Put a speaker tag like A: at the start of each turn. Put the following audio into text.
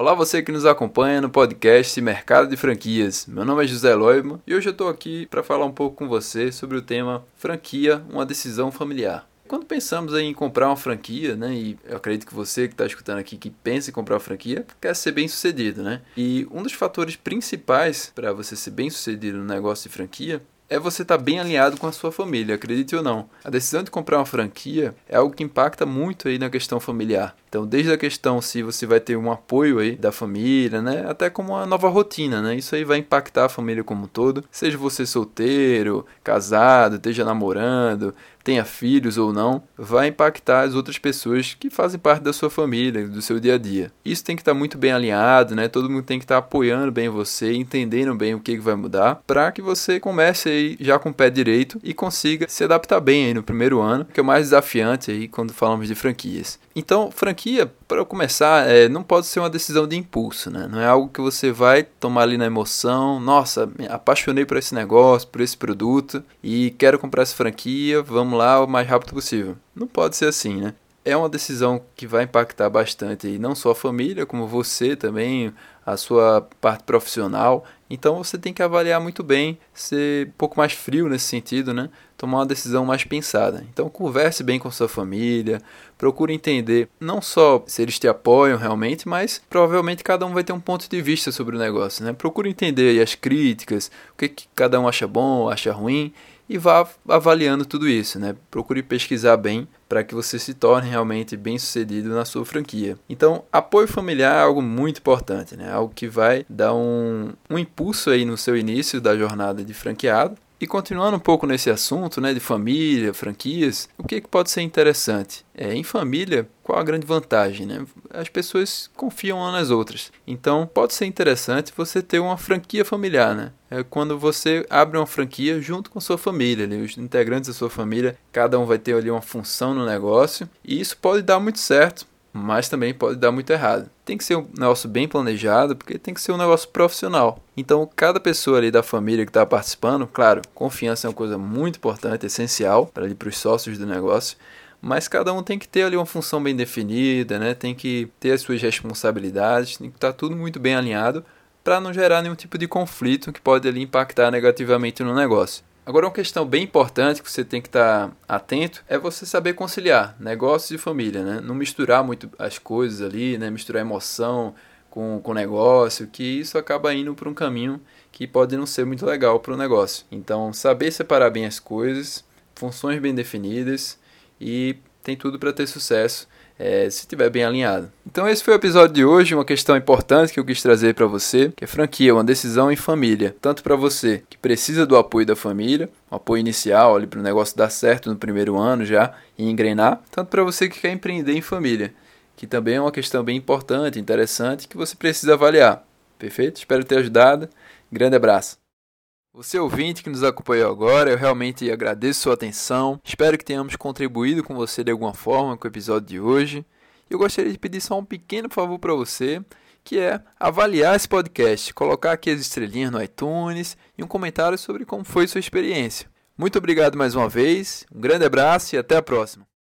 A: Olá você que nos acompanha no podcast Mercado de Franquias. Meu nome é José Loibman e hoje eu estou aqui para falar um pouco com você sobre o tema franquia, uma decisão familiar. Quando pensamos em comprar uma franquia, né, e eu acredito que você que está escutando aqui que pensa em comprar uma franquia, quer ser bem sucedido, né? E um dos fatores principais para você ser bem sucedido no negócio de franquia é você estar tá bem alinhado com a sua família, acredite ou não. A decisão de comprar uma franquia é algo que impacta muito aí na questão familiar. Então, desde a questão se você vai ter um apoio aí da família, né, até como uma nova rotina, né? Isso aí vai impactar a família como um todo. Seja você solteiro, casado, esteja namorando, tenha filhos ou não, vai impactar as outras pessoas que fazem parte da sua família, do seu dia a dia. Isso tem que estar muito bem alinhado, né? Todo mundo tem que estar apoiando bem você, entendendo bem o que vai mudar, para que você comece aí já com o pé direito e consiga se adaptar bem aí no primeiro ano, que é o mais desafiante aí quando falamos de franquias. Então, franquia, para começar, é, não pode ser uma decisão de impulso, né? Não é algo que você vai tomar ali na emoção, nossa, me apaixonei por esse negócio, por esse produto e quero comprar essa franquia, vamos lá o mais rápido possível. Não pode ser assim, né? É uma decisão que vai impactar bastante aí, não só a família, como você também, a sua parte profissional. Então você tem que avaliar muito bem, ser um pouco mais frio nesse sentido, né? Tomar uma decisão mais pensada. Então converse bem com sua família, procure entender não só se eles te apoiam realmente, mas provavelmente cada um vai ter um ponto de vista sobre o negócio, né? Procure entender as críticas, o que, que cada um acha bom, acha ruim e vá avaliando tudo isso, né? Procure pesquisar bem para que você se torne realmente bem sucedido na sua franquia. Então, apoio familiar é algo muito importante, né? Algo que vai dar um, um impulso aí no seu início da jornada de franqueado e continuando um pouco nesse assunto né, de família, franquias, o que, que pode ser interessante? É, em família, qual a grande vantagem? Né? As pessoas confiam umas nas outras. Então, pode ser interessante você ter uma franquia familiar. Né? É quando você abre uma franquia junto com sua família. Né? Os integrantes da sua família, cada um vai ter ali uma função no negócio. E isso pode dar muito certo mas também pode dar muito errado. Tem que ser um negócio bem planejado, porque tem que ser um negócio profissional. Então, cada pessoa ali da família que está participando, claro, confiança é uma coisa muito importante, essencial para os sócios do negócio. Mas cada um tem que ter ali uma função bem definida, né? Tem que ter as suas responsabilidades, tem que estar tá tudo muito bem alinhado para não gerar nenhum tipo de conflito que pode ali impactar negativamente no negócio. Agora, uma questão bem importante que você tem que estar atento é você saber conciliar negócios e família, né? Não misturar muito as coisas ali, né? Misturar emoção com, com negócio, que isso acaba indo para um caminho que pode não ser muito legal para o negócio. Então, saber separar bem as coisas, funções bem definidas e tem tudo para ter sucesso é, se estiver bem alinhado. Então esse foi o episódio de hoje, uma questão importante que eu quis trazer para você, que é franquia, uma decisão em família, tanto para você que precisa do apoio da família, um apoio inicial ali para o negócio dar certo no primeiro ano já e engrenar, tanto para você que quer empreender em família, que também é uma questão bem importante, interessante que você precisa avaliar. Perfeito? Espero ter ajudado. Grande abraço. Você ouvinte que nos acompanhou agora, eu realmente agradeço sua atenção. Espero que tenhamos contribuído com você de alguma forma com o episódio de hoje. Eu gostaria de pedir só um pequeno favor para você, que é avaliar esse podcast, colocar aqui as estrelinhas no iTunes e um comentário sobre como foi sua experiência. Muito obrigado mais uma vez, um grande abraço e até a próxima.